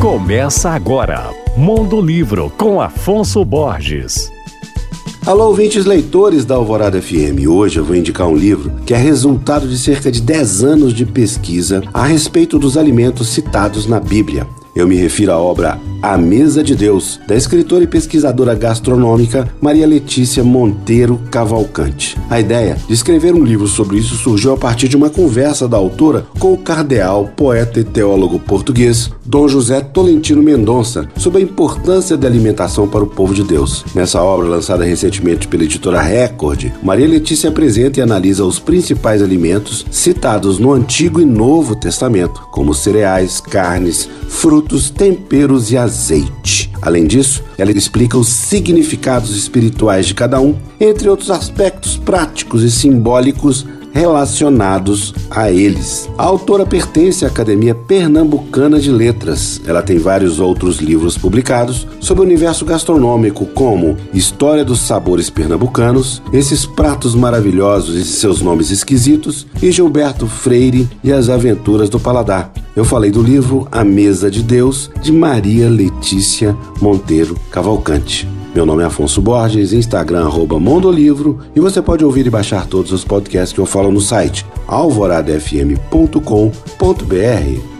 Começa agora, Mundo Livro com Afonso Borges. Alô, ouvintes leitores da Alvorada FM. Hoje eu vou indicar um livro que é resultado de cerca de 10 anos de pesquisa a respeito dos alimentos citados na Bíblia. Eu me refiro à obra A Mesa de Deus, da escritora e pesquisadora gastronômica Maria Letícia Monteiro Cavalcante. A ideia de escrever um livro sobre isso surgiu a partir de uma conversa da autora com o cardeal, poeta e teólogo português Dom José Tolentino Mendonça sobre a importância da alimentação para o povo de Deus. Nessa obra, lançada recentemente pela editora Record, Maria Letícia apresenta e analisa os principais alimentos citados no Antigo e Novo Testamento, como cereais, carnes, frutos, temperos e azeite. Além disso, ela explica os significados espirituais de cada um, entre outros aspectos práticos e simbólicos relacionados a eles. A autora pertence à Academia Pernambucana de Letras. Ela tem vários outros livros publicados sobre o universo gastronômico, como História dos Sabores Pernambucanos, Esses Pratos Maravilhosos e Seus Nomes Esquisitos, e Gilberto Freire e as Aventuras do Paladar. Eu falei do livro A Mesa de Deus, de Maria Letícia Monteiro Cavalcante. Meu nome é Afonso Borges, Instagram arroba Mondolivro e você pode ouvir e baixar todos os podcasts que eu falo no site alvoradafm.com.br.